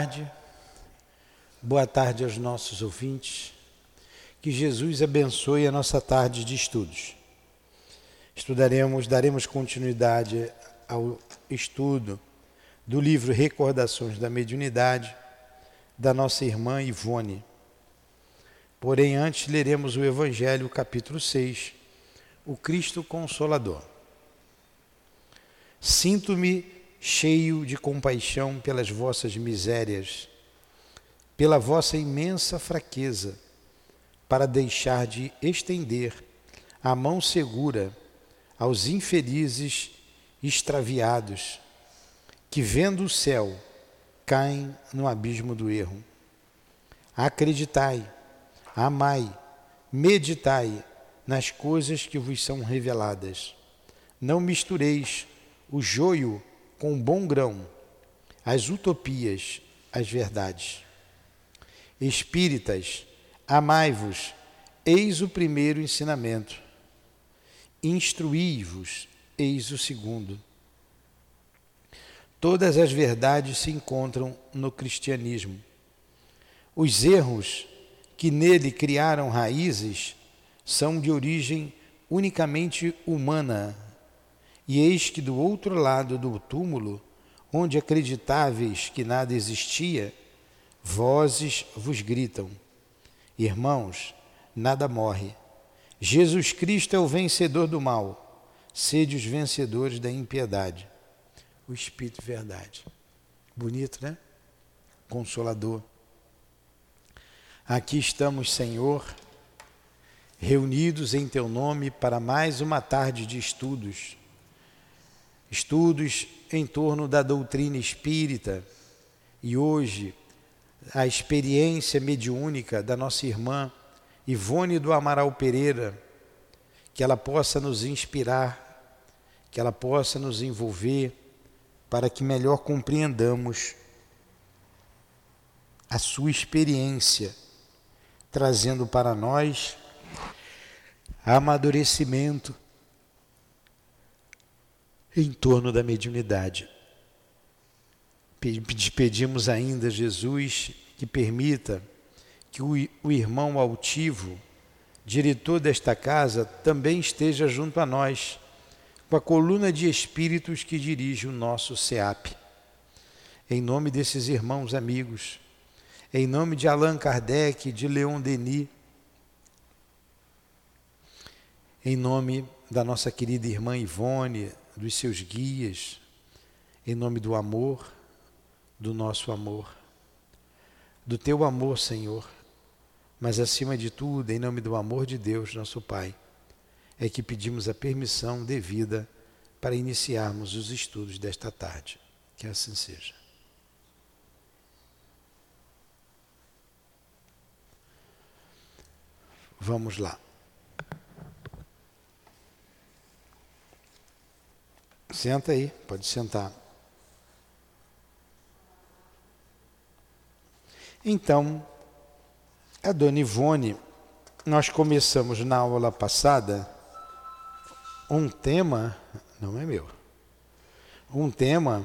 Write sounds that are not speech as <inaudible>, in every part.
tarde. Boa tarde aos nossos ouvintes. Que Jesus abençoe a nossa tarde de estudos. Estudaremos, daremos continuidade ao estudo do livro Recordações da Mediunidade da nossa irmã Ivone. Porém, antes leremos o Evangelho, capítulo 6, o Cristo Consolador. Sinto-me cheio de compaixão pelas vossas misérias, pela vossa imensa fraqueza, para deixar de estender a mão segura aos infelizes extraviados, que vendo o céu caem no abismo do erro. Acreditai, amai, meditai nas coisas que vos são reveladas. Não mistureis o joio com bom grão as utopias, as verdades. Espíritas, amai-vos, eis o primeiro ensinamento. Instruí-vos, eis o segundo. Todas as verdades se encontram no cristianismo. Os erros que nele criaram raízes são de origem unicamente humana e eis que do outro lado do túmulo, onde acreditáveis que nada existia, vozes vos gritam: Irmãos, nada morre. Jesus Cristo é o vencedor do mal. Sede os vencedores da impiedade. O Espírito Verdade. Bonito, né? Consolador. Aqui estamos, Senhor, reunidos em Teu nome para mais uma tarde de estudos estudos em torno da doutrina espírita. E hoje a experiência mediúnica da nossa irmã Ivone do Amaral Pereira, que ela possa nos inspirar, que ela possa nos envolver para que melhor compreendamos a sua experiência, trazendo para nós amadurecimento em torno da mediunidade. Pedimos ainda, Jesus, que permita que o irmão altivo, diretor desta casa, também esteja junto a nós, com a coluna de espíritos que dirige o nosso SEAP. Em nome desses irmãos amigos, em nome de Allan Kardec, de Leon Denis, em nome da nossa querida irmã Ivone, dos seus guias, em nome do amor, do nosso amor, do teu amor, Senhor, mas acima de tudo, em nome do amor de Deus, nosso Pai, é que pedimos a permissão devida para iniciarmos os estudos desta tarde. Que assim seja. Vamos lá. Senta aí, pode sentar. Então, a dona Ivone, nós começamos na aula passada um tema, não é meu, um tema,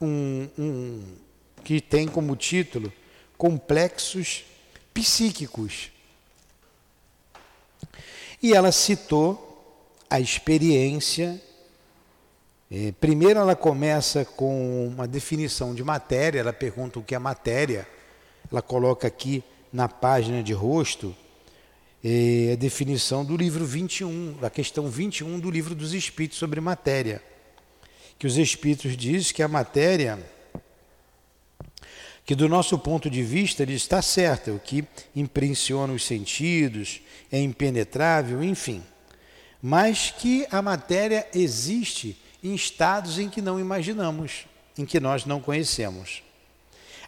um, um, que tem como título Complexos Psíquicos. E ela citou a experiência. É, primeiro, ela começa com uma definição de matéria, ela pergunta o que é matéria, ela coloca aqui na página de rosto é, a definição do livro 21, da questão 21 do livro dos Espíritos sobre matéria. Que os Espíritos dizem que a matéria, que do nosso ponto de vista ele está certa, o que impressiona os sentidos, é impenetrável, enfim mas que a matéria existe em estados em que não imaginamos, em que nós não conhecemos.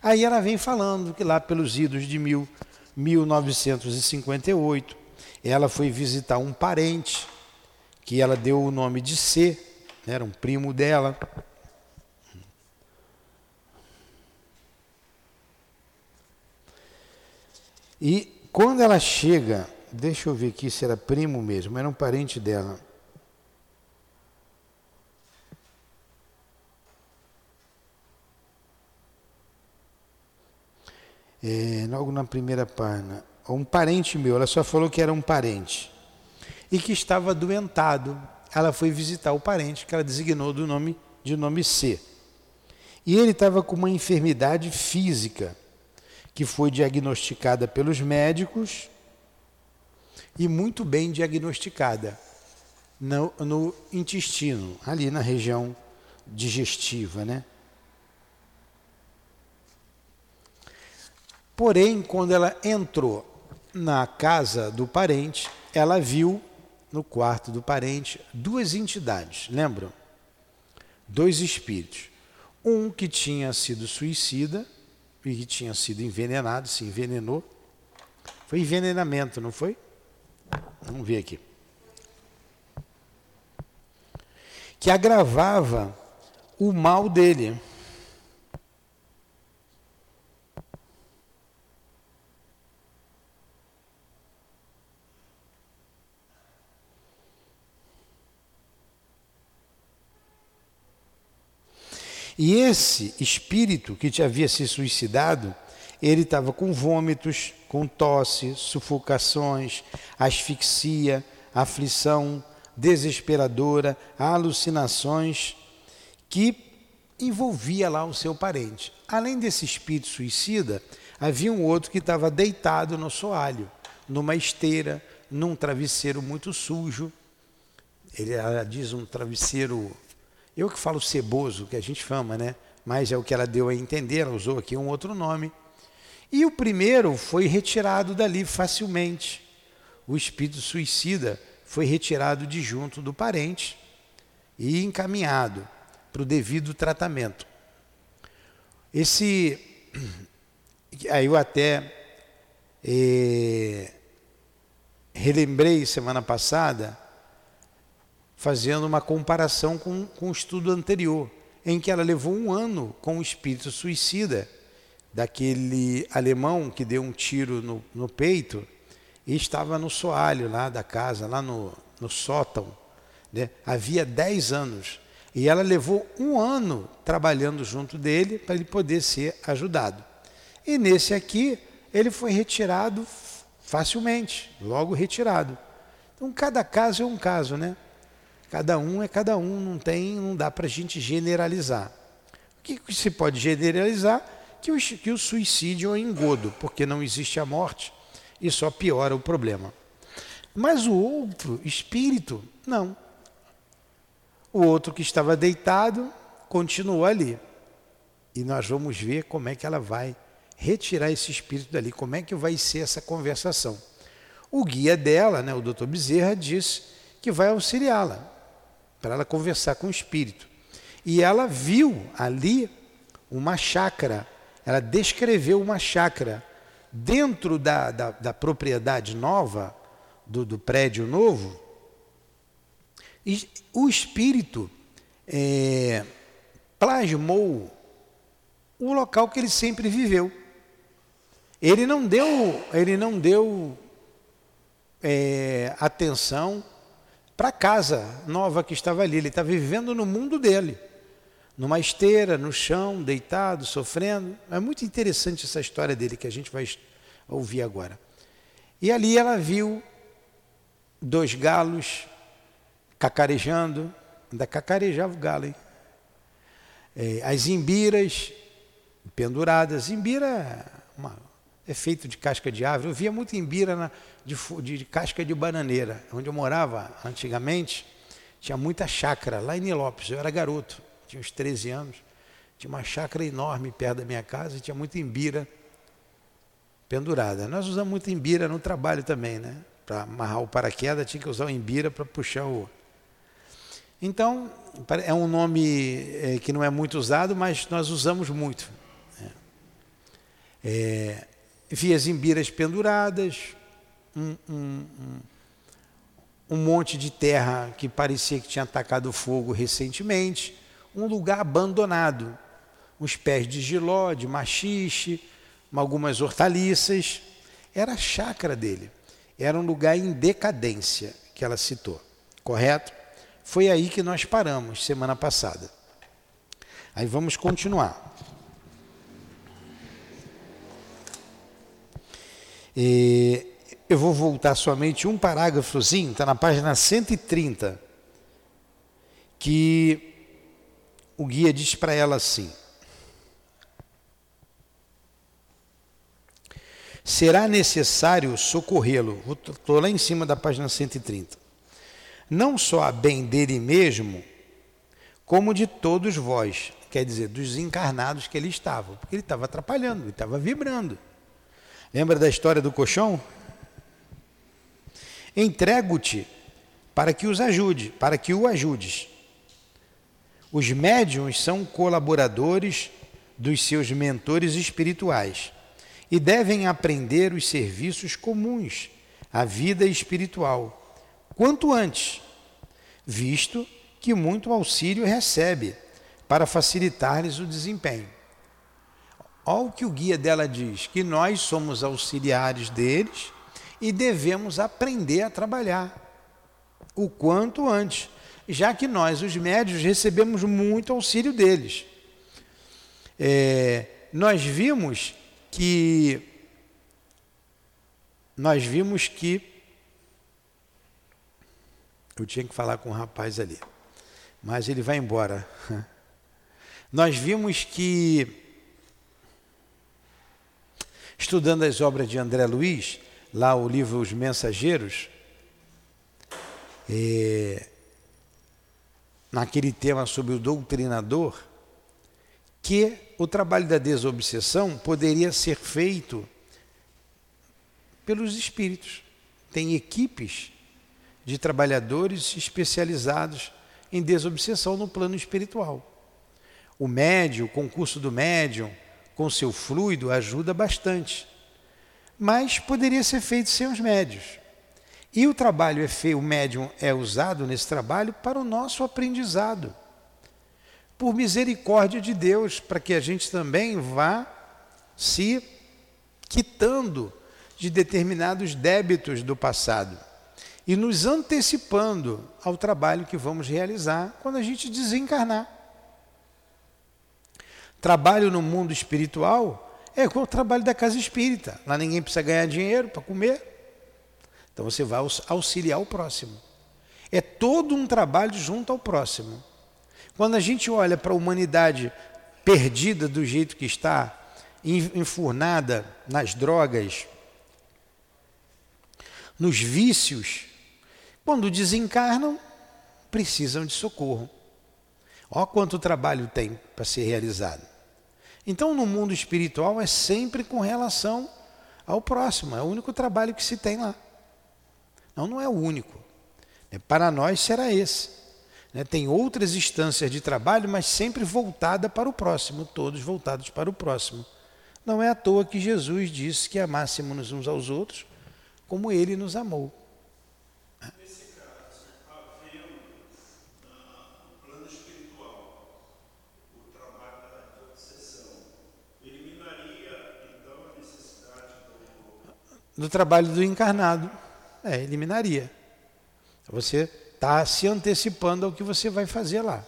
Aí ela vem falando que lá pelos idos de mil, 1958, ela foi visitar um parente, que ela deu o nome de C, né, era um primo dela. E quando ela chega Deixa eu ver aqui se era primo mesmo, era um parente dela. É, logo na primeira página, um parente meu, ela só falou que era um parente e que estava doentado. Ela foi visitar o parente que ela designou do nome de nome C. E ele estava com uma enfermidade física que foi diagnosticada pelos médicos e muito bem diagnosticada no, no intestino, ali na região digestiva, né? Porém, quando ela entrou na casa do parente, ela viu no quarto do parente duas entidades, lembram? Dois espíritos. Um que tinha sido suicida e que tinha sido envenenado, se envenenou. Foi envenenamento, não foi? Vamos ver aqui. Que agravava o mal dele. E esse espírito que te havia se suicidado, ele estava com vômitos, com tosse, sufocações, asfixia, aflição desesperadora, alucinações que envolvia lá o seu parente. Além desse espírito suicida, havia um outro que estava deitado no soalho, numa esteira, num travesseiro muito sujo. Ele ela diz um travesseiro eu que falo ceboso, que a gente fama, né? Mas é o que ela deu a entender, ela usou aqui um outro nome. E o primeiro foi retirado dali facilmente. O espírito suicida foi retirado de junto do parente e encaminhado para o devido tratamento. Esse. <clears throat> Aí eu até eh, relembrei semana passada fazendo uma comparação com, com o estudo anterior, em que ela levou um ano com o espírito suicida daquele alemão que deu um tiro no, no peito e estava no soalho lá da casa, lá no, no sótão. Né? Havia dez anos. E ela levou um ano trabalhando junto dele para ele poder ser ajudado. E nesse aqui, ele foi retirado facilmente, logo retirado. Então, cada caso é um caso, né? Cada um é cada um, não tem, não dá para a gente generalizar. O que se pode generalizar? Que o, que o suicídio é engodo, porque não existe a morte e só piora o problema. Mas o outro, espírito, não. O outro que estava deitado continuou ali. E nós vamos ver como é que ela vai retirar esse espírito dali, como é que vai ser essa conversação. O guia dela, né, o doutor Bezerra, disse que vai auxiliá-la para ela conversar com o espírito. E ela viu ali uma chácara, ela descreveu uma chácara dentro da, da, da propriedade nova, do, do, prédio novo. E o espírito é, plasmou o local que ele sempre viveu. Ele não deu, ele não deu é, atenção para a casa nova que estava ali. Ele estava vivendo no mundo dele, numa esteira, no chão, deitado, sofrendo. É muito interessante essa história dele que a gente vai ouvir agora. E ali ela viu dois galos cacarejando, ainda cacarejava o galo, hein? É, as imbiras penduradas. Imbira uma, é feito de casca de árvore. Eu via muito imbira na, de, de, de, casca de bananeira. Onde eu morava antigamente, tinha muita chácara, lá em Nilópolis. Eu era garoto, tinha uns 13 anos. Tinha uma chácara enorme perto da minha casa e tinha muita imbira pendurada. Nós usamos muito imbira no trabalho também, né? Para amarrar o paraquedas, tinha que usar o imbira para puxar o. Então, é um nome é, que não é muito usado, mas nós usamos muito. Né? É, vi as imbiras penduradas, um, um, um, monte de terra que parecia que tinha atacado fogo recentemente, um lugar abandonado, uns pés de giló, de machixe, algumas hortaliças. Era a chácara dele. Era um lugar em decadência que ela citou, correto? Foi aí que nós paramos semana passada. Aí vamos continuar. E eu vou voltar somente um parágrafozinho, está na página 130, que o guia diz para ela assim: será necessário socorrê-lo. Estou lá em cima da página 130. Não só a bem dele mesmo, como de todos vós, quer dizer, dos encarnados que ele estava, porque ele estava atrapalhando, ele estava vibrando. Lembra da história do colchão? Entrego-te para que os ajude, para que o ajudes. Os médiums são colaboradores dos seus mentores espirituais e devem aprender os serviços comuns à vida espiritual, quanto antes, visto que muito auxílio recebe para facilitar-lhes o desempenho. Olha o que o guia dela diz: que nós somos auxiliares deles e devemos aprender a trabalhar o quanto antes, já que nós, os médios, recebemos muito auxílio deles. É, nós vimos que nós vimos que eu tinha que falar com o um rapaz ali, mas ele vai embora. <laughs> Nós vimos que estudando as obras de André Luiz, lá o livro Os Mensageiros, é, naquele tema sobre o doutrinador, que o trabalho da desobsessão poderia ser feito pelos espíritos. Tem equipes de trabalhadores especializados em desobsessão no plano espiritual. O médium, o concurso do médium, com seu fluido, ajuda bastante. Mas poderia ser feito sem os médios. E o trabalho é feio, o médium é usado nesse trabalho para o nosso aprendizado por misericórdia de Deus, para que a gente também vá se quitando de determinados débitos do passado e nos antecipando ao trabalho que vamos realizar quando a gente desencarnar. Trabalho no mundo espiritual é o trabalho da casa espírita. Lá ninguém precisa ganhar dinheiro para comer. Então você vai auxiliar o próximo. É todo um trabalho junto ao próximo. Quando a gente olha para a humanidade perdida do jeito que está, enfurnada nas drogas, nos vícios, quando desencarnam, precisam de socorro. Olha quanto trabalho tem para ser realizado. Então, no mundo espiritual, é sempre com relação ao próximo, é o único trabalho que se tem lá. Não, não é o único. Para nós será esse. Né? Tem outras instâncias de trabalho, mas sempre voltada para o próximo, todos voltados para o próximo. Não é à toa que Jesus disse que amássemos uns aos outros como ele nos amou. Do. Do trabalho do encarnado. É, eliminaria. Você está se antecipando ao que você vai fazer lá.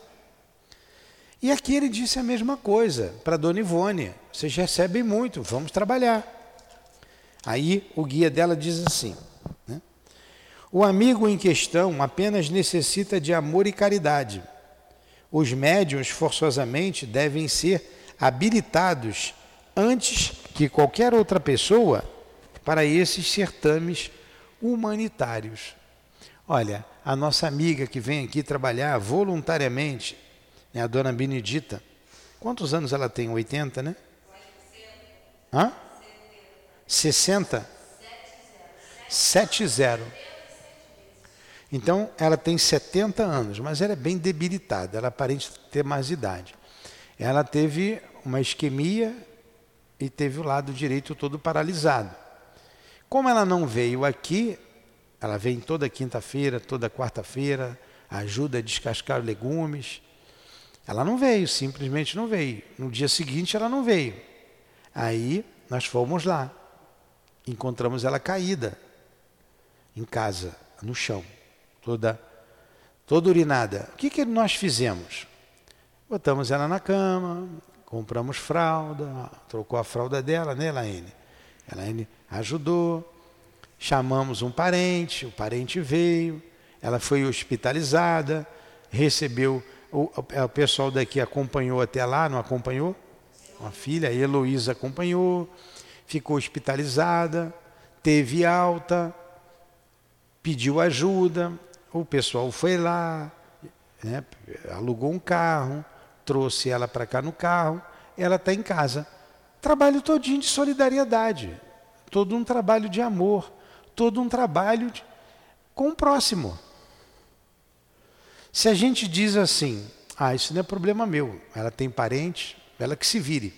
E aqui ele disse a mesma coisa para Dona Ivone: vocês recebem muito, vamos trabalhar. Aí o guia dela diz assim: né? o amigo em questão apenas necessita de amor e caridade. Os médiuns forçosamente devem ser habilitados antes que qualquer outra pessoa para esses certames humanitários. Olha, a nossa amiga que vem aqui trabalhar voluntariamente, né, a dona Benedita, quantos anos ela tem? 80, né? Hã? 60? 70. Então, ela tem 70 anos, mas ela é bem debilitada, ela aparenta ter mais idade. Ela teve uma isquemia e teve o lado direito todo paralisado. Como ela não veio aqui, ela vem toda quinta-feira, toda quarta-feira, ajuda a descascar legumes. Ela não veio, simplesmente não veio. No dia seguinte ela não veio. Aí nós fomos lá. Encontramos ela caída em casa, no chão, toda toda urinada. O que, que nós fizemos? Botamos ela na cama, compramos fralda, trocou a fralda dela, né, Laine? Ela ajudou, chamamos um parente, o parente veio, ela foi hospitalizada, recebeu, o, o pessoal daqui acompanhou até lá, não acompanhou? Uma filha, a Heloísa acompanhou, ficou hospitalizada, teve alta, pediu ajuda, o pessoal foi lá, né, alugou um carro, trouxe ela para cá no carro, ela está em casa. Trabalho todinho de solidariedade, todo um trabalho de amor, todo um trabalho de, com o próximo. Se a gente diz assim, ah, isso não é problema meu, ela tem parente, ela que se vire.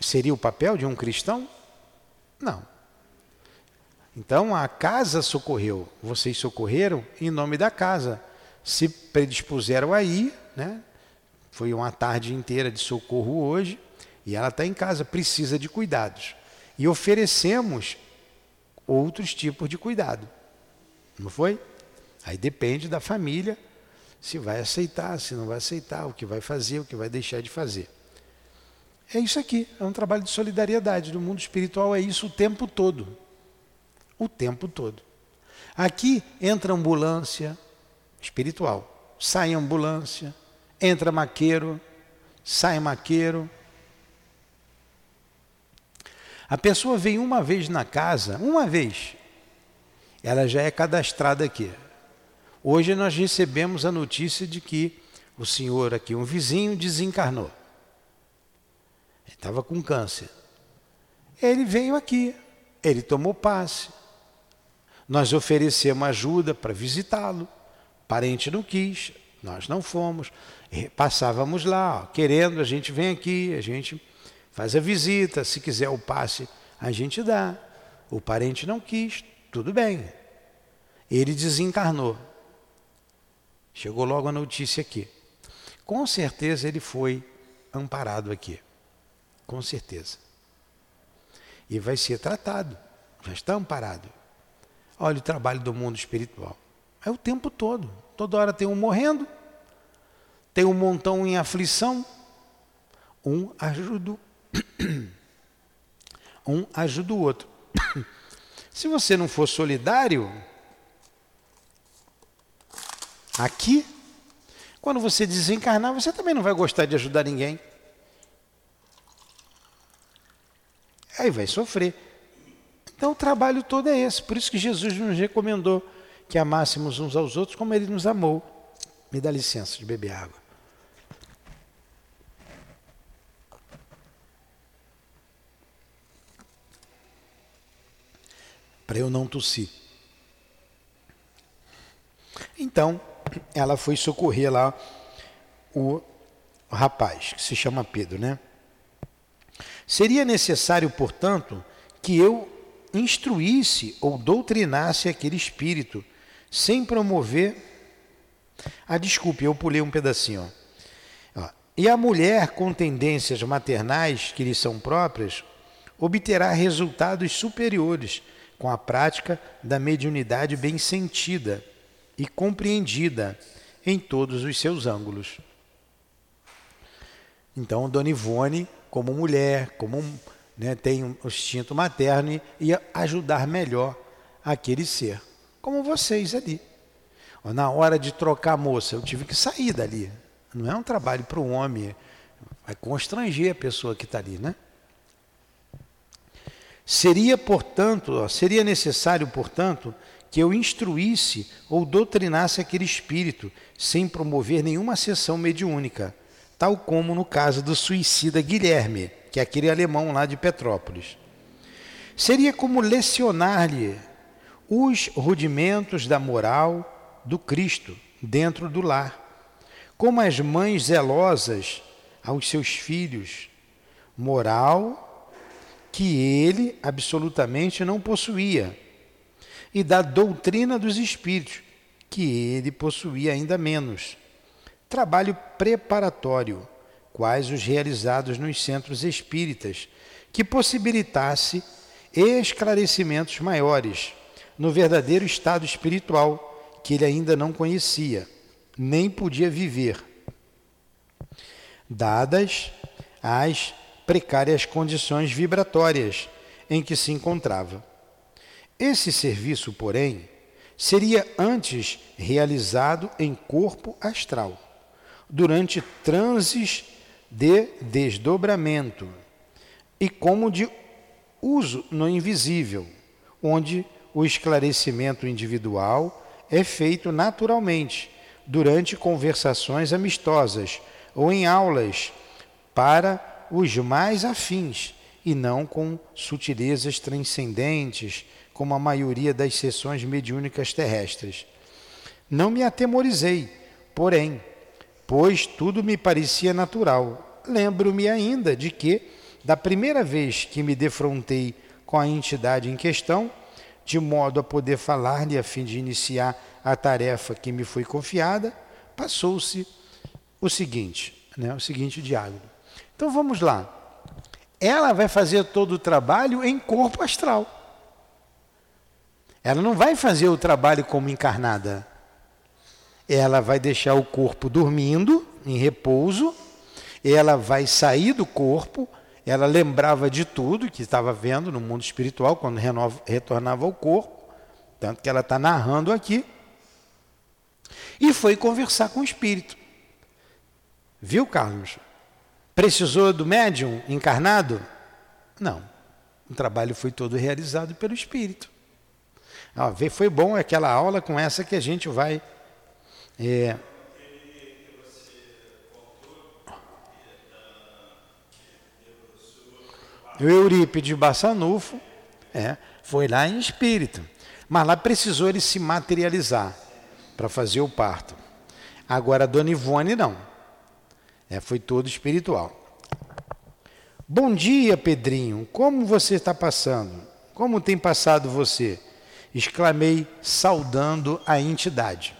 Seria o papel de um cristão? Não. Então a casa socorreu, vocês socorreram em nome da casa. Se predispuseram aí, né? Foi uma tarde inteira de socorro hoje e ela está em casa, precisa de cuidados. E oferecemos outros tipos de cuidado. Não foi? Aí depende da família se vai aceitar, se não vai aceitar, o que vai fazer, o que vai deixar de fazer. É isso aqui, é um trabalho de solidariedade. No mundo espiritual é isso o tempo todo o tempo todo. Aqui entra ambulância espiritual, sai ambulância, entra maqueiro, sai maqueiro. A pessoa vem uma vez na casa, uma vez, ela já é cadastrada aqui. Hoje nós recebemos a notícia de que o senhor aqui, um vizinho, desencarnou. Ele estava com câncer. Ele veio aqui, ele tomou passe, nós oferecemos ajuda para visitá-lo. Parente não quis, nós não fomos. Passávamos lá, ó, querendo, a gente vem aqui, a gente faz a visita. Se quiser o passe, a gente dá. O parente não quis, tudo bem. Ele desencarnou. Chegou logo a notícia aqui. Com certeza ele foi amparado aqui. Com certeza. E vai ser tratado. Já está amparado. Olha o trabalho do mundo espiritual. É o tempo todo. Toda hora tem um morrendo, tem um montão em aflição. Um ajuda, um ajuda o outro. Se você não for solidário, aqui, quando você desencarnar, você também não vai gostar de ajudar ninguém. Aí vai sofrer. Então o trabalho todo é esse. Por isso que Jesus nos recomendou que amássemos uns aos outros como ele nos amou. Me dá licença de beber água. Para eu não tossir. Então, ela foi socorrer lá o rapaz, que se chama Pedro, né? Seria necessário, portanto, que eu instruísse ou doutrinasse aquele espírito, sem promover. Ah, desculpe, eu pulei um pedacinho. Ó. E a mulher com tendências maternais que lhe são próprias obterá resultados superiores com a prática da mediunidade bem sentida e compreendida em todos os seus ângulos. Então, Dona Ivone, como mulher, como né, tem um instinto materno e ajudar melhor aquele ser. Como vocês ali. Na hora de trocar a moça, eu tive que sair dali. Não é um trabalho para o homem, vai constranger a pessoa que está ali, né? Seria, portanto, seria necessário, portanto, que eu instruísse ou doutrinasse aquele espírito, sem promover nenhuma sessão mediúnica, tal como no caso do suicida Guilherme, que é aquele alemão lá de Petrópolis. Seria como lecionar-lhe os rudimentos da moral do Cristo dentro do lar, como as mães zelosas aos seus filhos, moral que ele absolutamente não possuía, e da doutrina dos espíritos, que ele possuía ainda menos. Trabalho preparatório quais os realizados nos centros espíritas, que possibilitasse esclarecimentos maiores no verdadeiro estado espiritual que ele ainda não conhecia, nem podia viver. Dadas as precárias condições vibratórias em que se encontrava. Esse serviço, porém, seria antes realizado em corpo astral, durante transes de desdobramento e como de uso no invisível, onde o esclarecimento individual é feito naturalmente durante conversações amistosas ou em aulas para os mais afins e não com sutilezas transcendentes, como a maioria das sessões mediúnicas terrestres. Não me atemorizei, porém, pois tudo me parecia natural. Lembro-me ainda de que, da primeira vez que me defrontei com a entidade em questão, de modo a poder falar-lhe a fim de iniciar a tarefa que me foi confiada, passou-se o seguinte, né, o seguinte diálogo. Então vamos lá. Ela vai fazer todo o trabalho em corpo astral. Ela não vai fazer o trabalho como encarnada. Ela vai deixar o corpo dormindo, em repouso, ela vai sair do corpo, ela lembrava de tudo que estava vendo no mundo espiritual quando retornava ao corpo, tanto que ela está narrando aqui, e foi conversar com o espírito. Viu, Carlos? Precisou do médium encarnado? Não. O trabalho foi todo realizado pelo espírito. Foi bom aquela aula com essa que a gente vai. É, O Eurípides Bassanufo é, foi lá em espírito, mas lá precisou ele se materializar para fazer o parto. Agora a Dona Ivone não, é, foi todo espiritual. Bom dia, Pedrinho, como você está passando? Como tem passado você? Exclamei, saudando a entidade.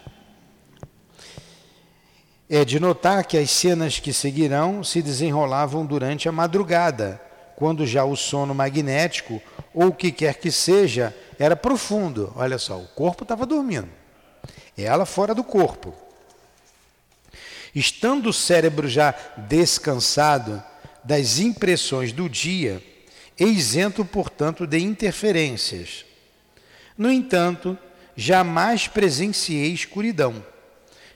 É de notar que as cenas que seguirão se desenrolavam durante a madrugada quando já o sono magnético, ou o que quer que seja, era profundo. Olha só, o corpo estava dormindo. Ela fora do corpo. Estando o cérebro já descansado das impressões do dia, isento, portanto, de interferências. No entanto, jamais presenciei escuridão.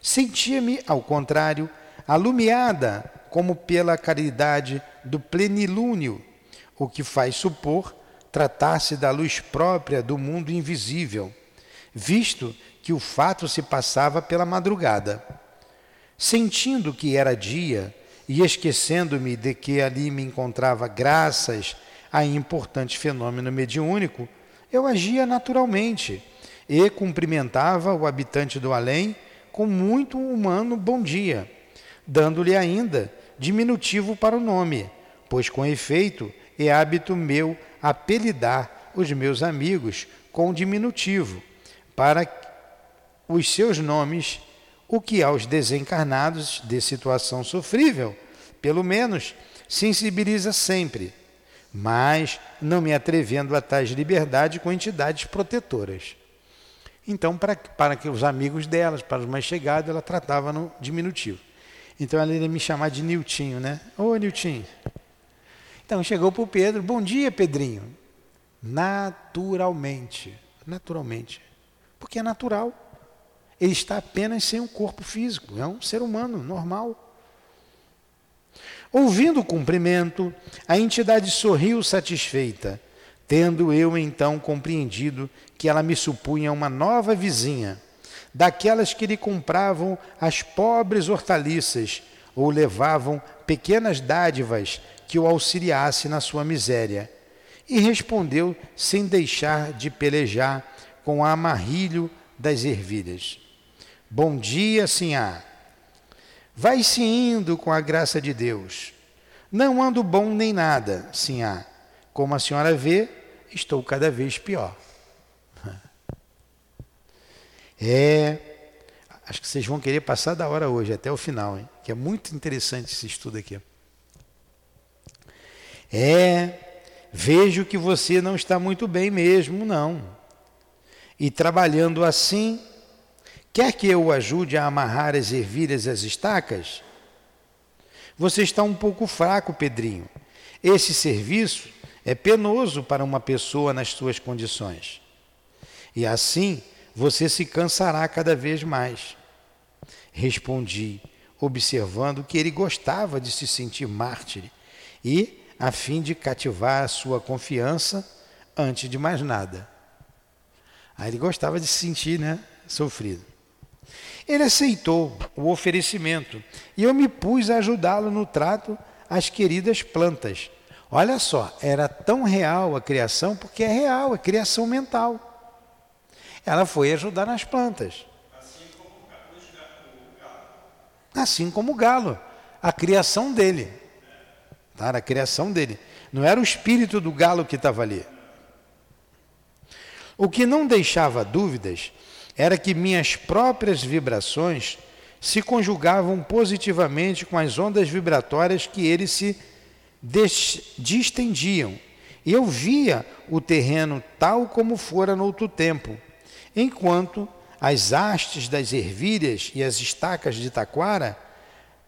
Sentia-me, ao contrário, alumiada como pela caridade do plenilúnio o que faz supor tratar-se da luz própria do mundo invisível, visto que o fato se passava pela madrugada. Sentindo que era dia e esquecendo-me de que ali me encontrava graças a importante fenômeno mediúnico, eu agia naturalmente e cumprimentava o habitante do além com muito humano bom dia, dando-lhe ainda diminutivo para o nome, pois com efeito é hábito meu apelidar os meus amigos com diminutivo, para os seus nomes, o que aos desencarnados de situação sofrível, pelo menos, sensibiliza sempre, mas não me atrevendo a tais liberdade com entidades protetoras. Então, para, para que os amigos delas, para os mais chegados, ela tratava no diminutivo. Então ela ia me chamar de Niltinho, né? Ô Niltinho, então chegou para o Pedro, bom dia, Pedrinho. Naturalmente, naturalmente, porque é natural. Ele está apenas sem um corpo físico, é um ser humano normal. Ouvindo o cumprimento, a entidade sorriu satisfeita, tendo eu então compreendido que ela me supunha uma nova vizinha, daquelas que lhe compravam as pobres hortaliças ou levavam pequenas dádivas que o auxiliasse na sua miséria. E respondeu sem deixar de pelejar com o amarrilho das ervilhas. Bom dia, Sinhá. Vai-se indo com a graça de Deus. Não ando bom nem nada, Sinhá. Como a senhora vê, estou cada vez pior. <laughs> É, acho que vocês vão querer passar da hora hoje, até o final, hein? que é muito interessante esse estudo aqui. É, vejo que você não está muito bem mesmo, não. E trabalhando assim, quer que eu o ajude a amarrar as ervilhas e as estacas? Você está um pouco fraco, Pedrinho. Esse serviço é penoso para uma pessoa nas suas condições. E assim você se cansará cada vez mais. Respondi, observando que ele gostava de se sentir mártir e, a fim de cativar a sua confiança, antes de mais nada. Aí ele gostava de se sentir né, sofrido. Ele aceitou o oferecimento e eu me pus a ajudá-lo no trato às queridas plantas. Olha só, era tão real a criação, porque é real, é criação mental. Ela foi ajudar nas plantas. Assim como o galo, a criação dele. Tá? A criação dele. Não era o espírito do galo que estava ali. O que não deixava dúvidas era que minhas próprias vibrações se conjugavam positivamente com as ondas vibratórias que eles se distendiam. Eu via o terreno tal como fora no outro tempo, enquanto as hastes das ervilhas e as estacas de taquara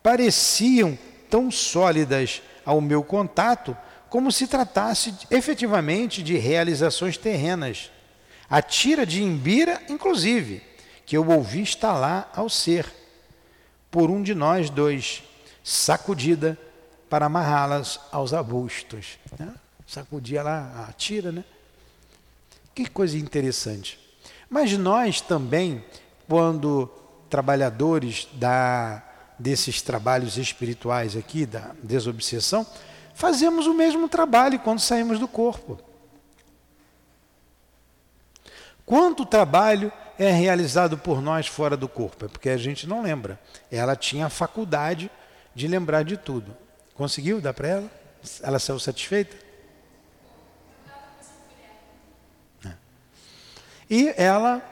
pareciam tão sólidas ao meu contato como se tratasse efetivamente de realizações terrenas a tira de Imbira, inclusive, que eu ouvi estalar ao ser, por um de nós dois, sacudida para amarrá-las aos arbustos. Né? Sacudia lá a tira, né? Que coisa interessante. Mas nós também, quando trabalhadores da, desses trabalhos espirituais aqui, da desobsessão, fazemos o mesmo trabalho quando saímos do corpo. Quanto trabalho é realizado por nós fora do corpo? É porque a gente não lembra. Ela tinha a faculdade de lembrar de tudo. Conseguiu dar para ela? Ela saiu satisfeita? É. E ela,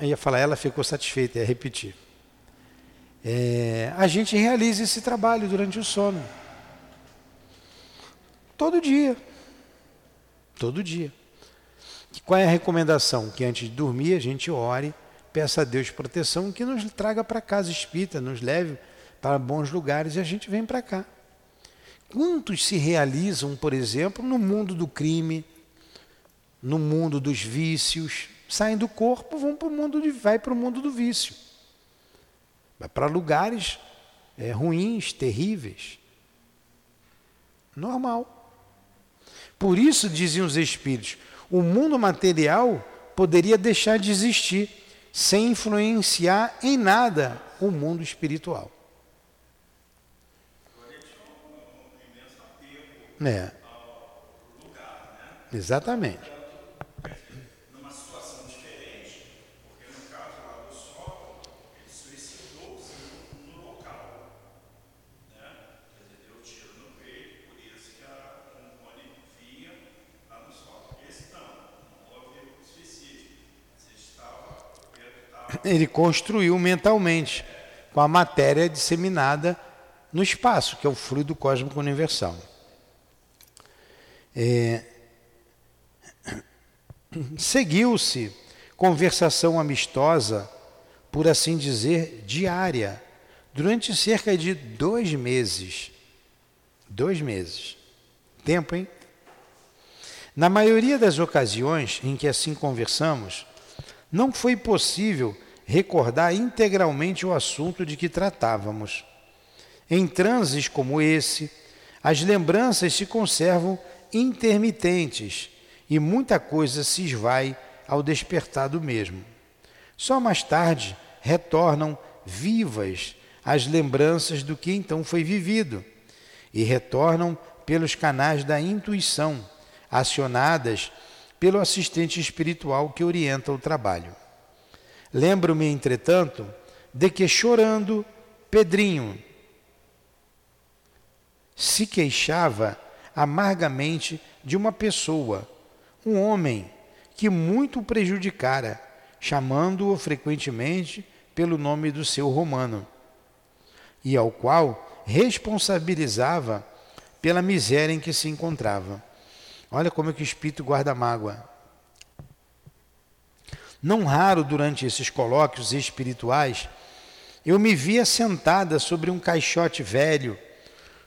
ia falar, ela ficou satisfeita, ia repetir. É, a gente realiza esse trabalho durante o sono. Todo dia. Todo dia. Qual é a recomendação? Que antes de dormir a gente ore, peça a Deus proteção, que nos traga para casa espírita, nos leve para bons lugares e a gente vem para cá. Quantos se realizam, por exemplo, no mundo do crime, no mundo dos vícios, saem do corpo, vão para o mundo de, vai para o mundo do vício, vai para lugares é, ruins, terríveis, normal. Por isso diziam os espíritos: o mundo material poderia deixar de existir sem influenciar em nada o mundo espiritual. É. Exatamente. Ele construiu mentalmente com a matéria disseminada no espaço, que é o fluido cósmico universal. É... <coughs> Seguiu-se conversação amistosa, por assim dizer, diária, durante cerca de dois meses. Dois meses. Tempo, hein? Na maioria das ocasiões em que assim conversamos, não foi possível recordar integralmente o assunto de que tratávamos. Em transes como esse, as lembranças se conservam intermitentes e muita coisa se esvai ao despertar do mesmo. Só mais tarde retornam vivas as lembranças do que então foi vivido e retornam pelos canais da intuição, acionadas pelo assistente espiritual que orienta o trabalho. Lembro-me, entretanto, de que chorando, Pedrinho se queixava amargamente de uma pessoa, um homem, que muito o prejudicara, chamando-o frequentemente pelo nome do seu romano, e ao qual responsabilizava pela miséria em que se encontrava. Olha como é que o espírito guarda mágoa. Não raro durante esses colóquios espirituais, eu me via sentada sobre um caixote velho,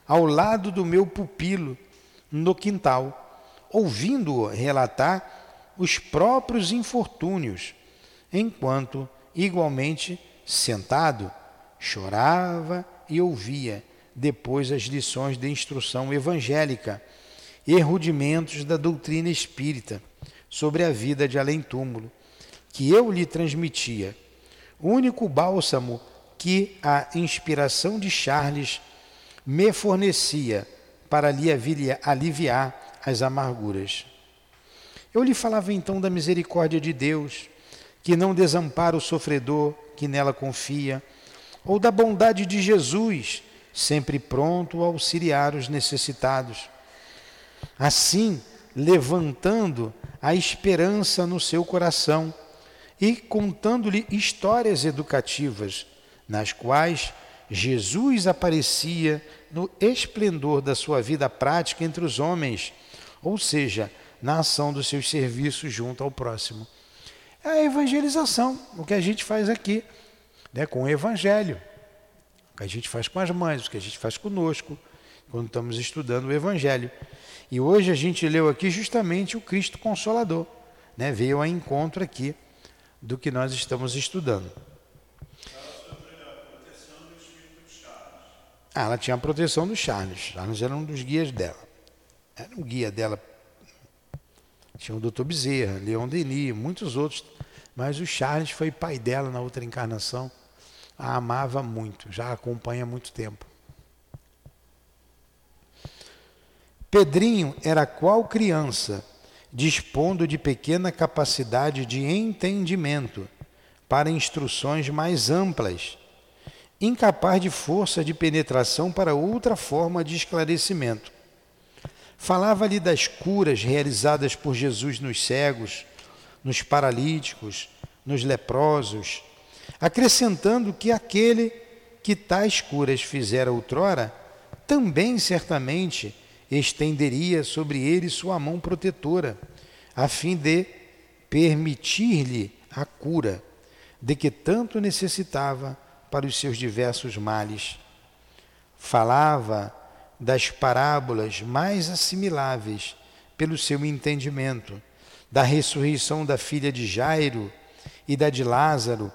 ao lado do meu pupilo, no quintal, ouvindo-o relatar os próprios infortúnios, enquanto, igualmente sentado, chorava e ouvia depois as lições de instrução evangélica e rudimentos da doutrina espírita sobre a vida de além-túmulo, que eu lhe transmitia, o único bálsamo que a inspiração de Charles me fornecia para lhe aliviar as amarguras. Eu lhe falava então da misericórdia de Deus, que não desampara o sofredor que nela confia, ou da bondade de Jesus, sempre pronto a auxiliar os necessitados. Assim, levantando a esperança no seu coração e contando-lhe histórias educativas, nas quais Jesus aparecia no esplendor da sua vida prática entre os homens, ou seja, na ação dos seus serviços junto ao próximo. É a evangelização, o que a gente faz aqui, né, com o evangelho, o que a gente faz com as mães, o que a gente faz conosco, quando estamos estudando o evangelho. E hoje a gente leu aqui justamente o Cristo Consolador, né, veio ao encontro aqui do que nós estamos estudando. Ah, ela tinha a proteção do Charles. Charles era um dos guias dela. Era um guia dela. Tinha o Dr. Bezerra, Leon Denis, muitos outros. Mas o Charles foi pai dela na outra encarnação. A amava muito, já a acompanha há muito tempo. Pedrinho era qual criança dispondo de pequena capacidade de entendimento para instruções mais amplas, incapaz de força de penetração para outra forma de esclarecimento. Falava-lhe das curas realizadas por Jesus nos cegos, nos paralíticos, nos leprosos, acrescentando que aquele que tais curas fizera outrora, também certamente estenderia sobre ele sua mão protetora, a fim de permitir-lhe a cura de que tanto necessitava para os seus diversos males. Falava das parábolas mais assimiláveis pelo seu entendimento, da ressurreição da filha de Jairo e da de Lázaro,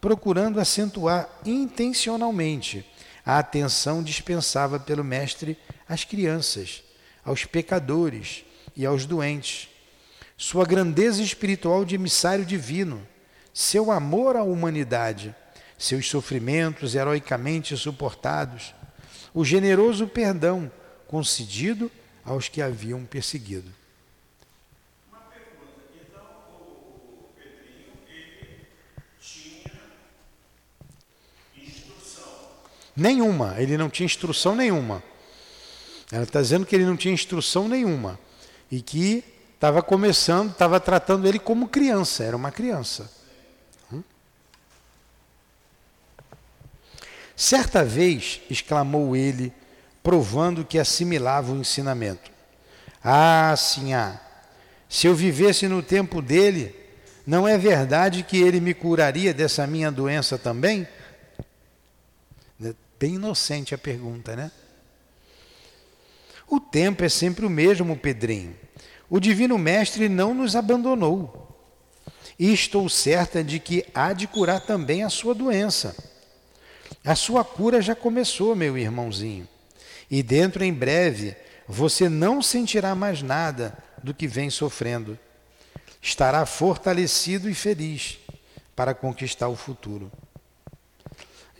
procurando acentuar intencionalmente a atenção dispensava pelo Mestre às crianças, aos pecadores e aos doentes. Sua grandeza espiritual de emissário divino, seu amor à humanidade, seus sofrimentos heroicamente suportados, o generoso perdão concedido aos que haviam perseguido. Nenhuma, ele não tinha instrução nenhuma. Ela está dizendo que ele não tinha instrução nenhuma e que estava começando, estava tratando ele como criança, era uma criança. Hum? Certa vez, exclamou ele, provando que assimilava o ensinamento: Ah, sim, ah, se eu vivesse no tempo dele, não é verdade que ele me curaria dessa minha doença também? Bem inocente a pergunta, né? O tempo é sempre o mesmo, Pedrinho. O Divino Mestre não nos abandonou. E estou certa de que há de curar também a sua doença. A sua cura já começou, meu irmãozinho. E dentro em breve você não sentirá mais nada do que vem sofrendo. Estará fortalecido e feliz para conquistar o futuro.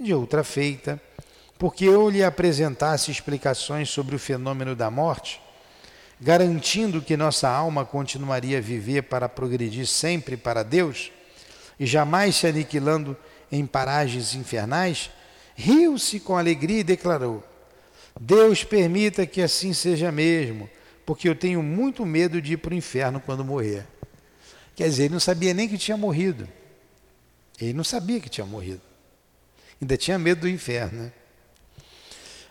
De outra feita, porque eu lhe apresentasse explicações sobre o fenômeno da morte, garantindo que nossa alma continuaria a viver para progredir sempre para Deus e jamais se aniquilando em paragens infernais, riu-se com alegria e declarou: Deus permita que assim seja mesmo, porque eu tenho muito medo de ir para o inferno quando morrer. Quer dizer, ele não sabia nem que tinha morrido. Ele não sabia que tinha morrido. Ainda tinha medo do inferno. Né?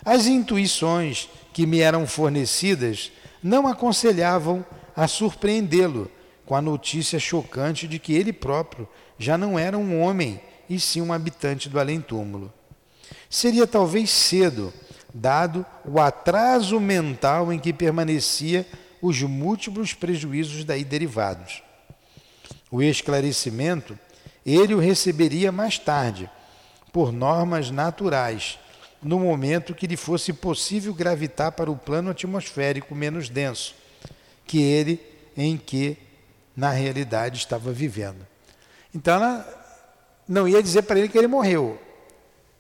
As intuições que me eram fornecidas não aconselhavam a surpreendê-lo com a notícia chocante de que ele próprio já não era um homem e sim um habitante do além-túmulo. Seria talvez cedo dado o atraso mental em que permanecia os múltiplos prejuízos daí derivados. O esclarecimento ele o receberia mais tarde, por normas naturais, no momento que lhe fosse possível gravitar para o plano atmosférico menos denso, que ele em que na realidade estava vivendo. Então ela não ia dizer para ele que ele morreu.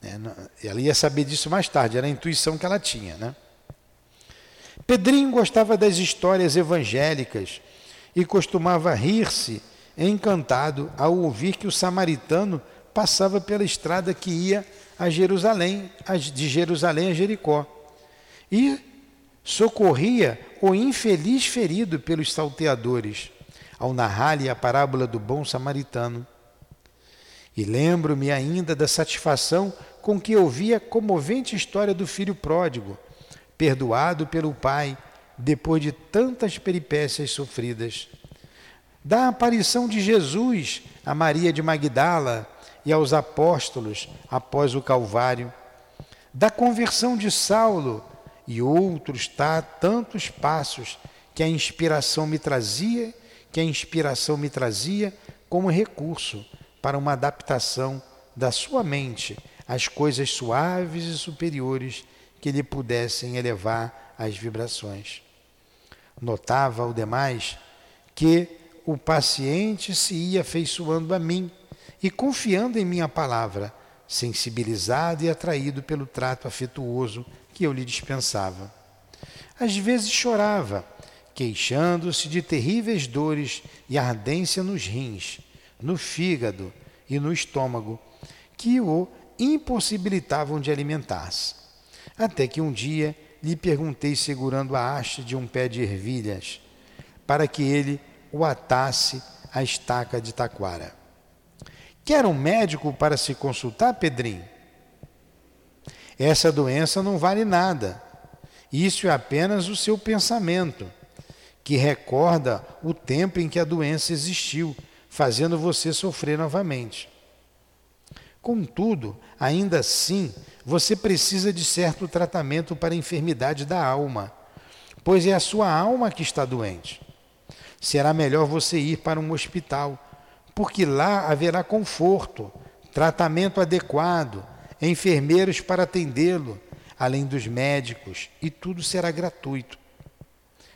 Né? Ela ia saber disso mais tarde, era a intuição que ela tinha. Né? Pedrinho gostava das histórias evangélicas e costumava rir-se encantado ao ouvir que o samaritano passava pela estrada que ia a Jerusalém, de Jerusalém a Jericó, e socorria o infeliz ferido pelos salteadores, ao narrar-lhe a parábola do bom samaritano. E lembro-me ainda da satisfação com que ouvi a comovente história do filho pródigo, perdoado pelo pai, depois de tantas peripécias sofridas. Da aparição de Jesus a Maria de Magdala, e aos apóstolos após o Calvário, da conversão de Saulo e outros tá, tantos passos que a inspiração me trazia, que a inspiração me trazia como recurso para uma adaptação da sua mente às coisas suaves e superiores que lhe pudessem elevar as vibrações. Notava, ao demais, que o paciente se ia afeiçoando a mim e confiando em minha palavra, sensibilizado e atraído pelo trato afetuoso que eu lhe dispensava. Às vezes chorava, queixando-se de terríveis dores e ardência nos rins, no fígado e no estômago, que o impossibilitavam de alimentar-se. Até que um dia lhe perguntei, segurando a haste de um pé de ervilhas, para que ele o atasse à estaca de taquara. Quer um médico para se consultar, Pedrinho? Essa doença não vale nada. Isso é apenas o seu pensamento, que recorda o tempo em que a doença existiu, fazendo você sofrer novamente. Contudo, ainda assim, você precisa de certo tratamento para a enfermidade da alma, pois é a sua alma que está doente. Será melhor você ir para um hospital porque lá haverá conforto, tratamento adequado, enfermeiros para atendê-lo, além dos médicos, e tudo será gratuito.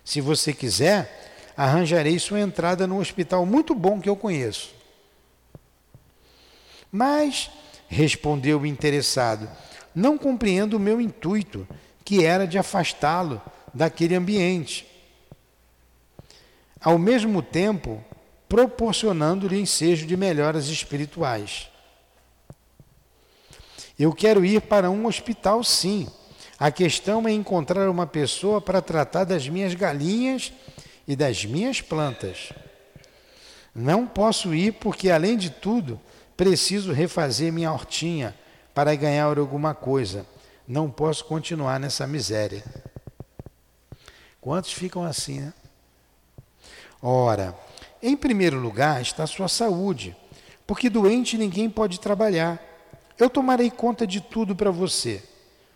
Se você quiser, arranjarei sua entrada num hospital muito bom que eu conheço. Mas, respondeu o interessado, não compreendo o meu intuito, que era de afastá-lo daquele ambiente. Ao mesmo tempo, proporcionando-lhe ensejo de melhoras espirituais. Eu quero ir para um hospital, sim. A questão é encontrar uma pessoa para tratar das minhas galinhas e das minhas plantas. Não posso ir porque, além de tudo, preciso refazer minha hortinha para ganhar alguma coisa. Não posso continuar nessa miséria. Quantos ficam assim, né? Ora, em primeiro lugar está a sua saúde, porque doente ninguém pode trabalhar. Eu tomarei conta de tudo para você.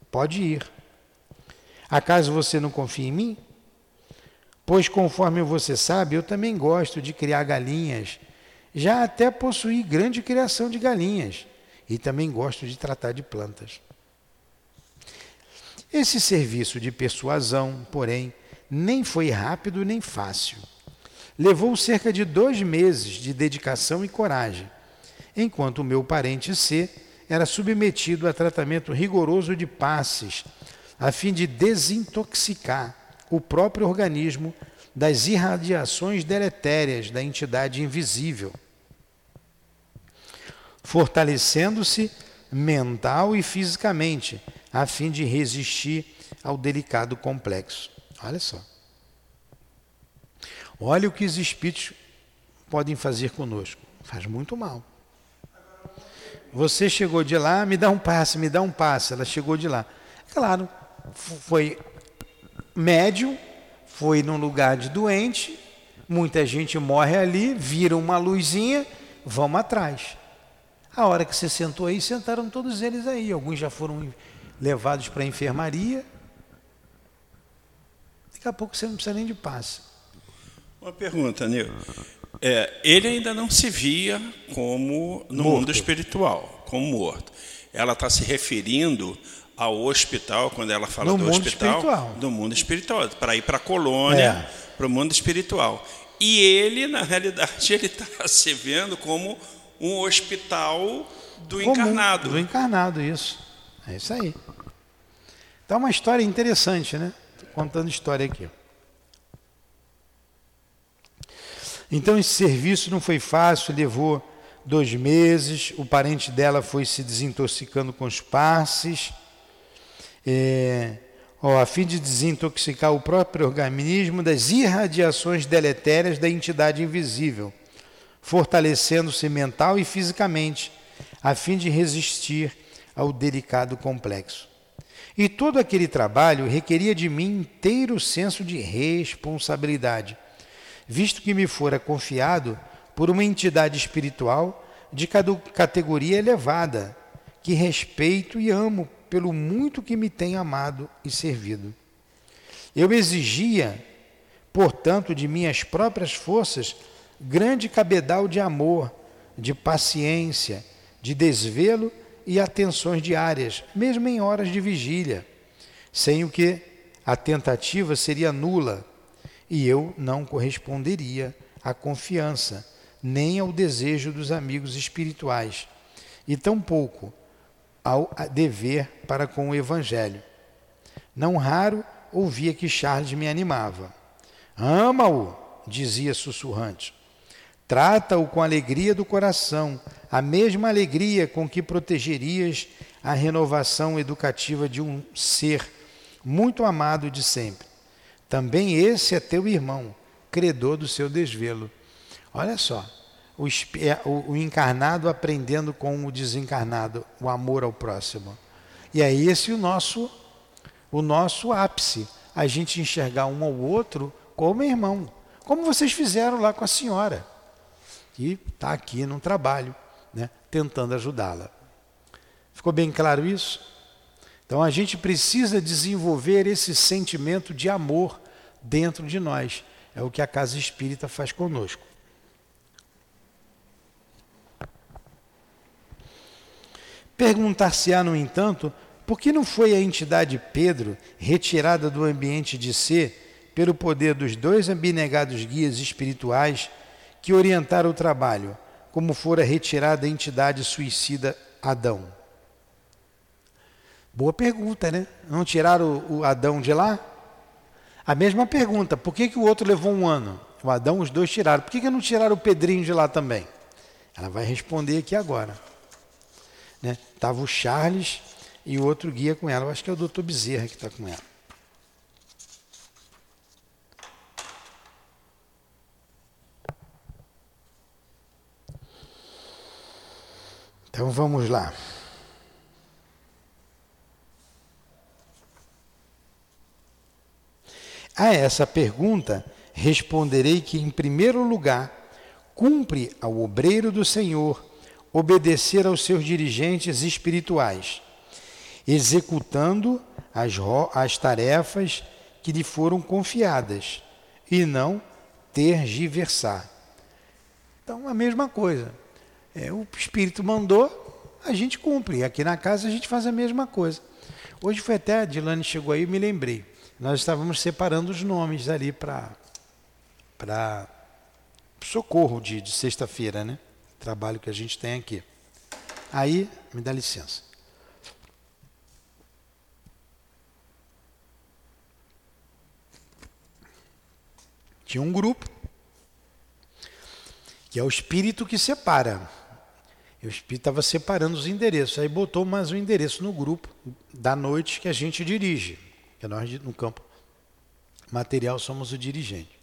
Pode ir. Acaso você não confia em mim? Pois, conforme você sabe, eu também gosto de criar galinhas. Já até possuí grande criação de galinhas. E também gosto de tratar de plantas. Esse serviço de persuasão, porém, nem foi rápido nem fácil. Levou cerca de dois meses de dedicação e coragem, enquanto o meu parente C era submetido a tratamento rigoroso de passes, a fim de desintoxicar o próprio organismo das irradiações deletérias da entidade invisível, fortalecendo-se mental e fisicamente, a fim de resistir ao delicado complexo. Olha só. Olha o que os espíritos podem fazer conosco. Faz muito mal. Você chegou de lá, me dá um passe, me dá um passe. Ela chegou de lá. Claro, foi médium, foi num lugar de doente, muita gente morre ali, vira uma luzinha, vamos atrás. A hora que você sentou aí, sentaram todos eles aí. Alguns já foram levados para a enfermaria. Daqui a pouco você não precisa nem de passe. Uma pergunta, Nil. É, ele ainda não se via como no Morto. mundo espiritual, como morto. Ela está se referindo ao hospital, quando ela fala No do hospital, espiritual. do mundo espiritual, para ir para a colônia, É. para o mundo espiritual. E ele, na realidade, <laughs> ele está se vendo como um hospital do Comum, encarnado. Do encarnado, isso. É isso aí. Então, uma história interessante, né? Tô contando história aqui. Então, esse serviço não foi fácil, levou dois meses. O parente dela foi se desintoxicando com os passes. É, ó, a fim de desintoxicar o próprio organismo das irradiações deletérias da entidade invisível, fortalecendo-se mental e fisicamente, a fim de resistir ao delicado complexo. E todo aquele trabalho requeria de mim inteiro senso de responsabilidade, visto que me fora confiado por uma entidade espiritual de categoria elevada, que respeito e amo pelo muito que me tem amado e servido. Eu exigia, portanto, de minhas próprias forças, grande cabedal de amor, de paciência, de desvelo e atenções diárias, mesmo em horas de vigília, sem o que a tentativa seria nula e eu não corresponderia à confiança, nem ao desejo dos amigos espirituais, e tampouco ao dever para com o Evangelho. Não raro ouvia que Charles me animava. Ama-o, dizia sussurrante. Trata-o com alegria do coração, a mesma alegria com que protegerias a renovação educativa de um ser muito amado de sempre. Também esse é teu irmão, credor do seu desvelo. Olha só, é, o- o encarnado aprendendo com o desencarnado, o amor ao próximo. E é esse o nosso, o nosso ápice, a gente enxergar um ao outro como irmão, como vocês fizeram lá com a senhora, que está aqui no trabalho, né, tentando ajudá-la. Ficou bem claro isso? Então a gente precisa desenvolver esse sentimento de amor dentro de nós. É o que a casa espírita faz conosco. Perguntar-se-á, no entanto, por que não foi a entidade Pedro retirada do ambiente de ser pelo poder dos dois abnegados guias espirituais que orientaram o trabalho, como fora retirada a entidade suicida Adão? Boa pergunta, né? Não tiraram o, o Adão de lá? A mesma pergunta, por que, que o outro levou um ano? O Adão, os dois tiraram. Por que, que não tiraram o Pedrinho de lá também? Ela vai responder aqui agora. Né? Tava o Charles e o outro guia com ela. Eu acho que é o doutor Bezerra que está com ela. Então vamos lá. A essa pergunta responderei que, em primeiro lugar, cumpre ao obreiro do Senhor obedecer aos seus dirigentes espirituais, executando as, as tarefas que lhe foram confiadas, e não tergiversar. Então, a mesma coisa. É, o Espírito mandou, a gente cumpre. Aqui na casa a gente faz a mesma coisa. Hoje foi até, a Dilane chegou aí me lembrei. Nós estávamos separando os nomes ali para para socorro de, de sexta-feira, né? Trabalho que a gente tem aqui. Aí, me dá licença. Tinha um grupo que é o espírito que separa. O espírito estava separando os endereços. Aí botou mais um endereço no grupo da noite que a gente dirige. Que nós no campo material somos o dirigente.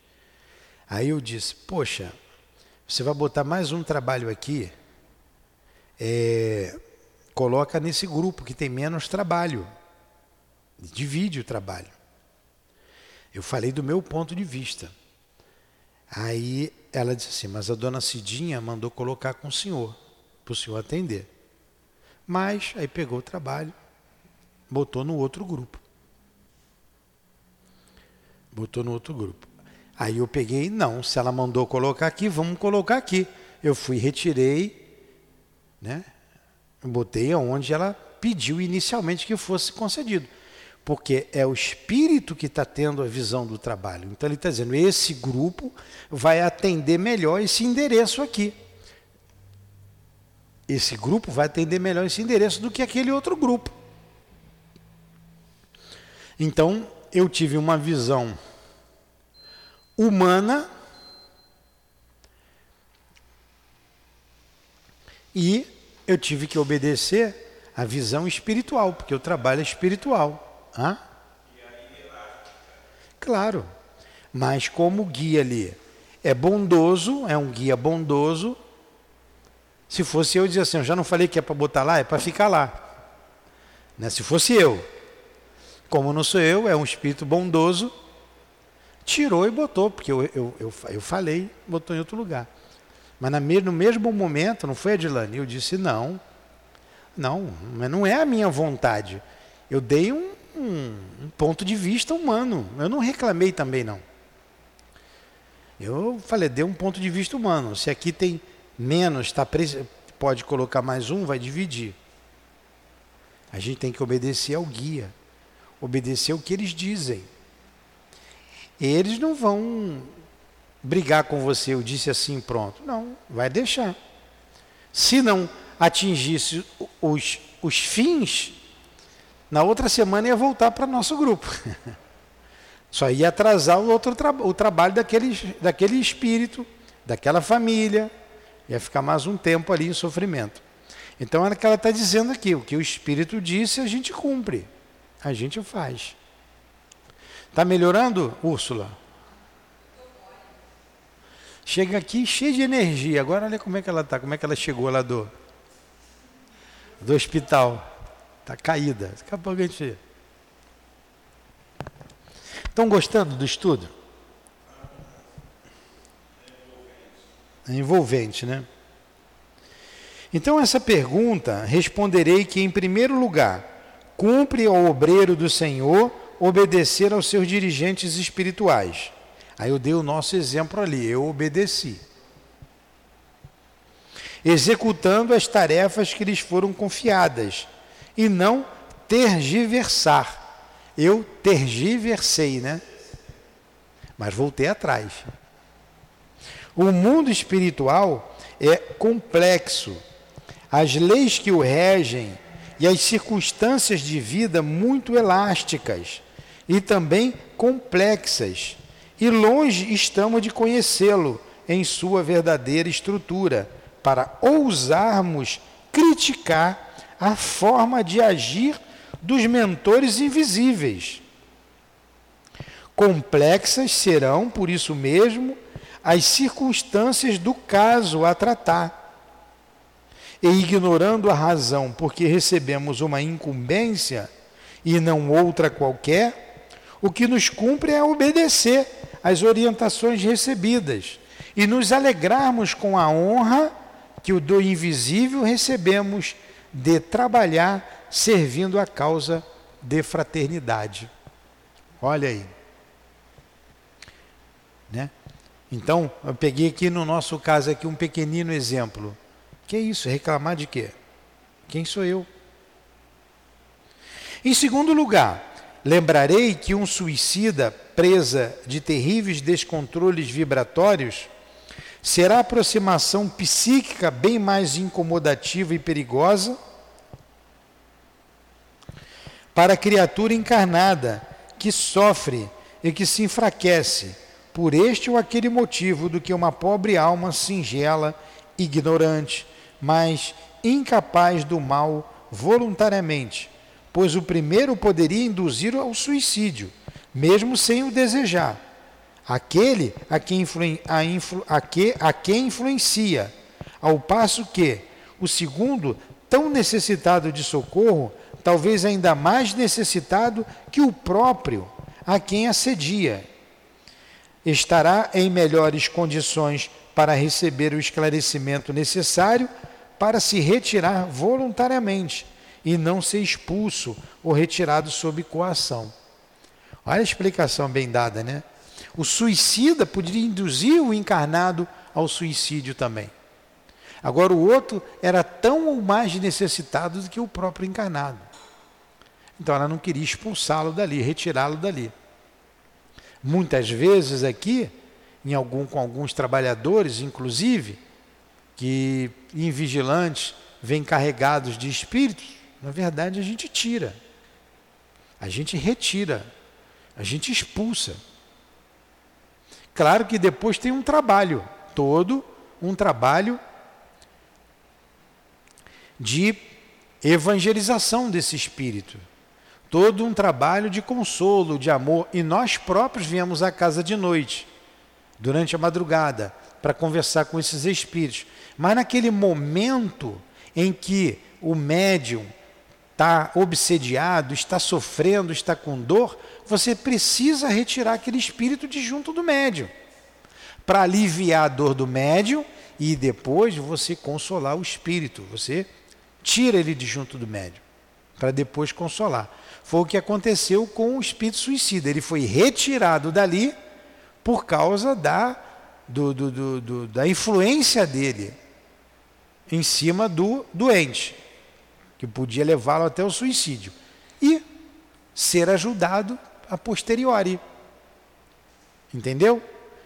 Aí eu disse, poxa, você vai botar mais um trabalho aqui, é, coloca nesse grupo que tem menos trabalho. Divide o trabalho. Eu falei do meu ponto de vista. Aí ela disse assim, mas a dona Cidinha mandou colocar com o senhor, para o senhor atender. Mas aí pegou o trabalho, botou no outro grupo. Botou no outro grupo. Aí eu peguei, não, se ela mandou colocar aqui, vamos colocar aqui. Eu fui, retirei, né? Botei onde ela pediu inicialmente que fosse concedido. Porque é o espírito que está tendo a visão do trabalho. Então ele está dizendo: esse grupo vai atender melhor esse endereço aqui. Esse grupo vai atender melhor esse endereço do que aquele outro grupo. Então eu tive uma visão humana e eu tive que obedecer à visão espiritual, porque o trabalho é espiritual. Hã? Claro, mas como guia ali é bondoso, é um guia bondoso. Se fosse eu, dizer assim, eu já não falei que é para botar lá, é para ficar lá. Né? Se fosse eu, como não sou eu, é um espírito bondoso, tirou e botou, porque eu, eu, eu, eu falei, botou em outro lugar. Mas no mesmo momento, não foi a Dilane, eu disse não, não, mas não é a minha vontade. Eu dei um, um, um ponto de vista humano, eu não reclamei também não. Eu falei, dei um ponto de vista humano. Se aqui tem menos, tá, pode colocar mais um, vai dividir. A gente tem que obedecer ao guia, obedecer o que eles dizem eles não vão brigar com você, eu disse assim, pronto. Não, vai deixar. Se não atingisse os, os fins, na outra semana ia voltar para nosso grupo. <laughs> Só ia atrasar o, outro tra o trabalho daquele, daquele espírito, daquela família. Ia ficar mais um tempo ali em sofrimento. Então é o que ela está dizendo aqui. O que o espírito disse, a gente cumpre. A gente faz. Está melhorando, Úrsula? Chega aqui cheia de energia. Agora olha como é que ela está, como é que ela chegou lá do, do hospital. Está caída. Daqui a pouco a gente. Estão gostando do estudo? É envolvente, né? Então, essa pergunta responderei que, em primeiro lugar, cumpre ao obreiro do Senhor obedecer aos seus dirigentes espirituais. Aí eu dei o nosso exemplo ali, eu obedeci. Executando as tarefas que lhes foram confiadas e não tergiversar. Eu tergiversei, né? Mas voltei atrás. O mundo espiritual é complexo. As leis que o regem e as circunstâncias de vida muito elásticas e também complexas, e longe estamos de conhecê-lo em sua verdadeira estrutura, para ousarmos criticar a forma de agir dos mentores invisíveis. Complexas serão, por isso mesmo, as circunstâncias do caso a tratar. E ignorando a razão porque recebemos uma incumbência e não outra qualquer, o que nos cumpre é obedecer às orientações recebidas e nos alegrarmos com a honra que o do invisível recebemos de trabalhar servindo a causa de fraternidade. Olha aí. Né? Então, eu peguei aqui no nosso caso aqui um pequenino exemplo. Que isso? Reclamar de quê? Quem sou eu? Em segundo lugar, Lembrarei que um suicida presa de terríveis descontroles vibratórios será aproximação psíquica bem mais incomodativa e perigosa para a criatura encarnada que sofre e que se enfraquece por este ou aquele motivo do que uma pobre alma singela, ignorante, mas incapaz do mal voluntariamente pois o primeiro poderia induzir ao suicídio, mesmo sem o desejar. Aquele a quem, a influ, a que, a quem influencia, ao passo que o segundo, tão necessitado de socorro, talvez ainda mais necessitado que o próprio a quem assedia, estará em melhores condições para receber o esclarecimento necessário para se retirar voluntariamente e não ser expulso ou retirado sob coação. Olha a explicação bem dada, né? O suicida poderia induzir o encarnado ao suicídio também. Agora, o outro era tão ou mais necessitado do que o próprio encarnado. Então, ela não queria expulsá-lo dali, retirá-lo dali. Muitas vezes aqui, em algum, com alguns trabalhadores, inclusive, que em vigilantes vêm carregados de espíritos, na verdade a gente tira, a gente retira, a gente expulsa. Claro que depois tem um trabalho, todo um trabalho de evangelização desse espírito, todo um trabalho de consolo, de amor, e nós próprios viemos à casa de noite, durante a madrugada, para conversar com esses espíritos. Mas naquele momento em que o médium está obsediado, está sofrendo, está com dor, você precisa retirar aquele espírito de junto do médium para aliviar a dor do médium e depois você consolar o espírito. Você tira ele de junto do médium para depois consolar. Foi o que aconteceu com o espírito suicida. Ele foi retirado dali por causa da, do, do, do, da influência dele em cima do doente, que podia levá-lo até o suicídio. E ser ajudado a posteriori. Entendeu?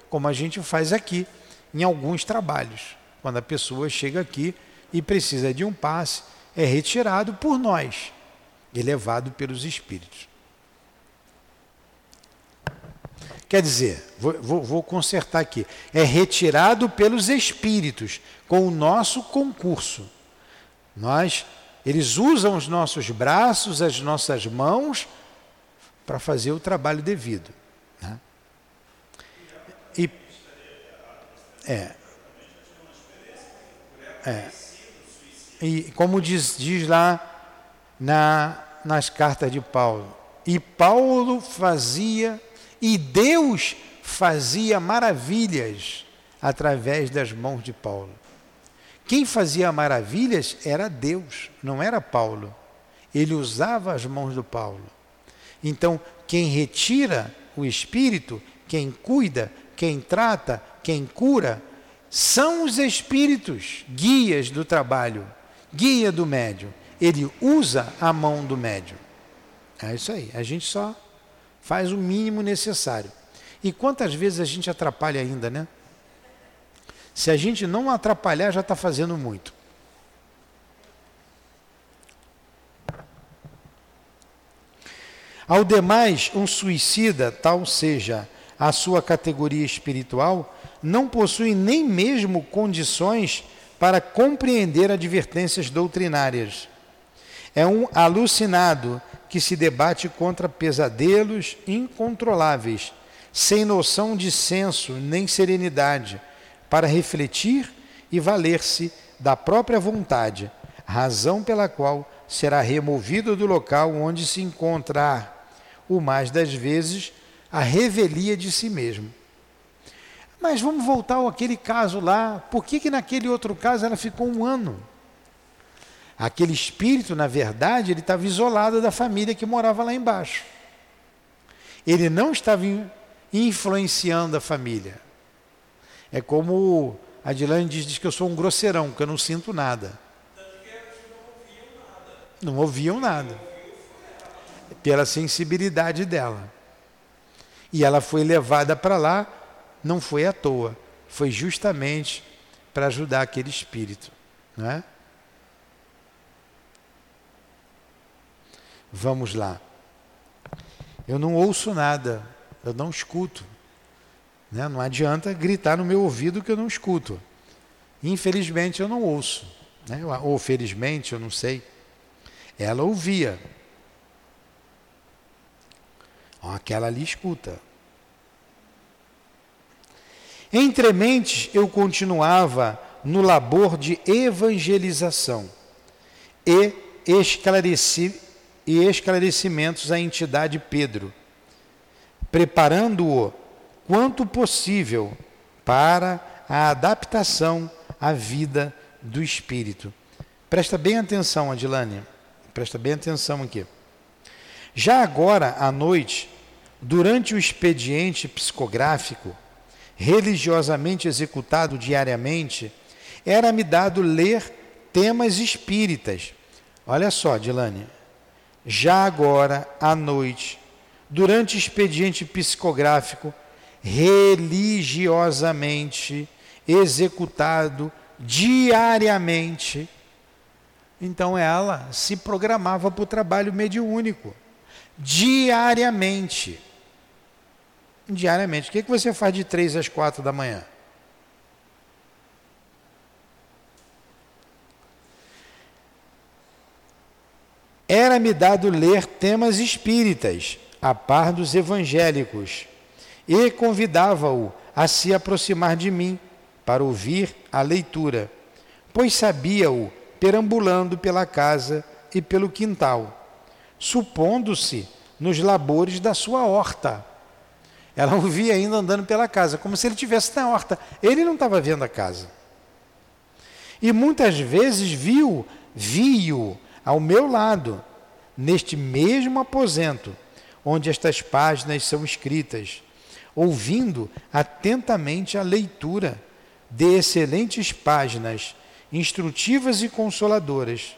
Como a gente faz aqui em alguns trabalhos. Quando a pessoa chega aqui e precisa de um passe, é retirado por nós, elevado pelos espíritos. Quer dizer, vou, vou, vou, consertar aqui, é retirado pelos espíritos, com o nosso concurso. Nós, eles usam os nossos braços, as nossas mãos, para fazer o trabalho devido. Né? E, é, é, e como diz, diz lá na, nas cartas de Paulo, e Paulo fazia e Deus fazia maravilhas através das mãos de Paulo. Quem fazia maravilhas era Deus, não era Paulo. Ele usava as mãos do Paulo. Então, quem retira o espírito, quem cuida, quem trata, quem cura, são os espíritos, guias do trabalho, guia do médium. Ele usa a mão do médium. É isso aí. A gente só faz o mínimo necessário. E quantas vezes a gente atrapalha ainda, né? Se a gente não atrapalhar, já está fazendo muito. Ao demais, um suicida, tal seja a sua categoria espiritual, não possui nem mesmo condições para compreender advertências doutrinárias. É um alucinado que se debate contra pesadelos incontroláveis, sem noção de senso nem serenidade, para refletir e valer-se da própria vontade, razão pela qual será removido do local onde se encontrar, o mais das vezes, a revelia de si mesmo. Mas vamos voltar àquele caso lá. Por que, que naquele outro caso ela ficou um ano? Aquele espírito, na verdade, ele estava isolado da família que morava lá embaixo. Ele não estava influenciando a família. É como a Dilane diz, diz que eu sou um grosseirão, que eu não sinto nada. Não ouviam nada. Pela sensibilidade dela. E ela foi levada para lá, não foi à toa, foi justamente para ajudar aquele espírito. Não é? Vamos lá. Eu não ouço nada, eu não escuto. Né? Não adianta gritar no meu ouvido que eu não escuto. Infelizmente eu não ouço. Né? Ou felizmente, eu não sei. Ela ouvia. Aquela ali escuta. Entre mentes eu continuava no labor de evangelização e esclareci e esclarecimentos à entidade Pedro, preparando-o quanto possível para a adaptação à vida do espírito. Presta bem atenção, Adilane. presta bem atenção aqui. Já agora à noite, durante o expediente psicográfico, religiosamente executado diariamente, era-me dado ler temas espíritas. Olha só, Dilane. Já agora à noite, durante expediente psicográfico, religiosamente executado diariamente. Então ela se programava para o trabalho mediúnico, diariamente. Diariamente. O que, é que você faz de três às quatro da manhã? Era-me dado ler temas espíritas, a par dos evangélicos, e convidava-o a se aproximar de mim para ouvir a leitura, pois sabia-o perambulando pela casa e pelo quintal, supondo-se nos labores da sua horta. Ela o via ainda andando pela casa, como se ele estivesse na horta. Ele não estava vendo a casa. E muitas vezes viu, viu ao meu lado, neste mesmo aposento, onde estas páginas são escritas, ouvindo atentamente a leitura de excelentes páginas, instrutivas e consoladoras.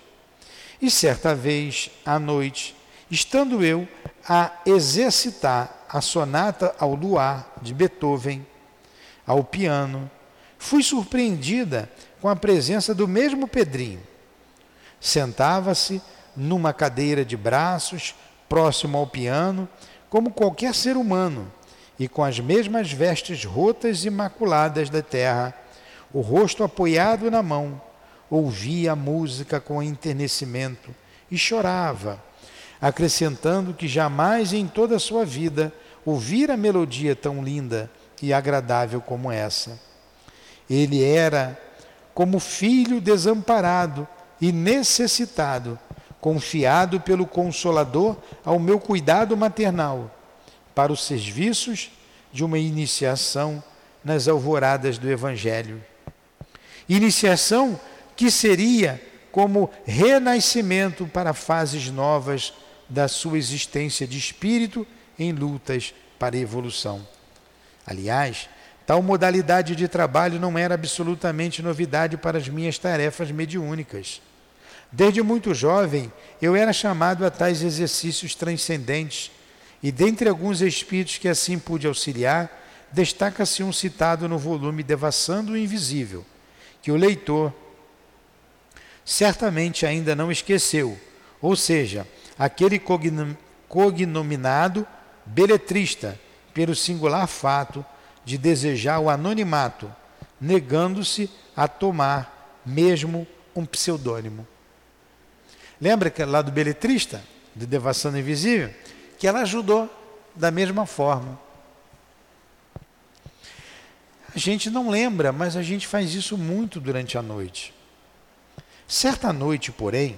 E certa vez, à noite, estando eu a exercitar a sonata ao luar de Beethoven, ao piano, fui surpreendida com a presença do mesmo Pedrinho. Sentava-se numa cadeira de braços, próximo ao piano, como qualquer ser humano, e com as mesmas vestes rotas e maculadas da terra, o rosto apoiado na mão, ouvia a música com enternecimento e chorava, acrescentando que jamais em toda a sua vida ouvira melodia tão linda e agradável como essa. Ele era como filho desamparado e necessitado, confiado pelo Consolador ao meu cuidado maternal para os serviços de uma iniciação nas alvoradas do Evangelho. Iniciação que seria como renascimento para fases novas da sua existência de espírito em lutas para evolução. Aliás, tal modalidade de trabalho não era absolutamente novidade para as minhas tarefas mediúnicas. Desde muito jovem, eu era chamado a tais exercícios transcendentes e dentre alguns espíritos que assim pude auxiliar, destaca-se um citado no volume Devassando o Invisível, que o leitor certamente ainda não esqueceu, ou seja, aquele cognominado beletrista, pelo singular fato de desejar o anonimato, negando-se a tomar mesmo um pseudônimo. Lembra que lá do beletrista, de Devassando Invisível? que ela ajudou da mesma forma. A gente não lembra, mas a gente faz isso muito durante a noite. Certa noite, porém,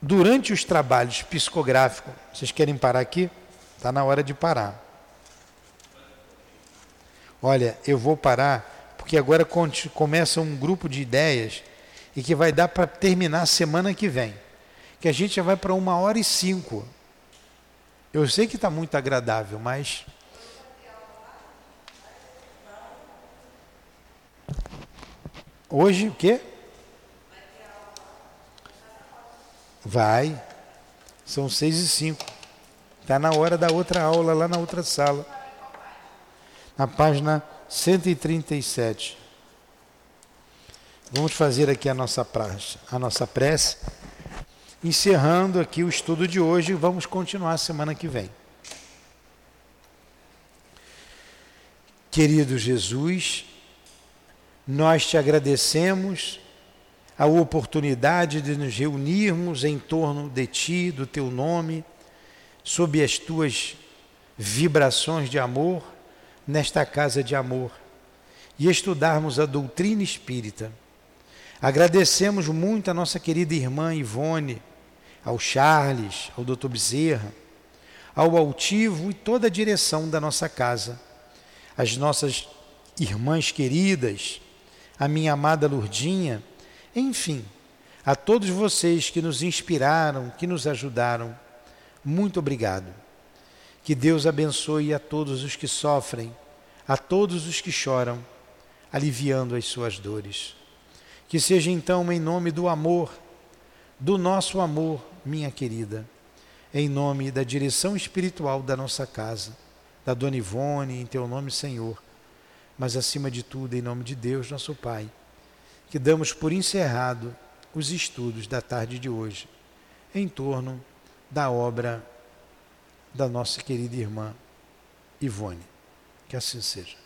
durante os trabalhos psicográficos, vocês querem parar aqui? Está na hora de parar. Olha, eu vou parar porque agora começa um grupo de ideias e que vai dar para terminar a semana que vem. Que a gente já vai para uma hora e cinco. Eu sei que está muito agradável, mas. Hoje o quê? Vai. São seis e cinco. Está na hora da outra aula, lá na outra sala. Na página 137. Vamos fazer aqui a nossa, praxe, a nossa prece encerrando aqui o estudo de hoje, vamos continuar semana que vem. Querido Jesus, nós te agradecemos a oportunidade de nos reunirmos em torno de Ti, do Teu nome, sob as Tuas vibrações de amor, nesta casa de amor, e estudarmos a doutrina espírita. Agradecemos muito a nossa querida irmã Ivone, ao Charles, ao Dr. Bezerra, ao altivo e toda a direção da nossa casa, as nossas irmãs queridas, a minha amada Lurdinha, enfim, A todos vocês que nos inspiraram, que nos ajudaram, muito obrigado. Que Deus abençoe a todos os que sofrem, a todos os que choram, aliviando as suas dores. Que seja então em nome do amor, do nosso amor, minha querida, em nome da direção espiritual da nossa casa, da Dona Ivone, em teu nome, Senhor, mas acima de tudo, em nome de Deus, nosso Pai, que damos por encerrado os estudos da tarde de hoje em torno da obra da nossa querida irmã Ivone. Que assim seja.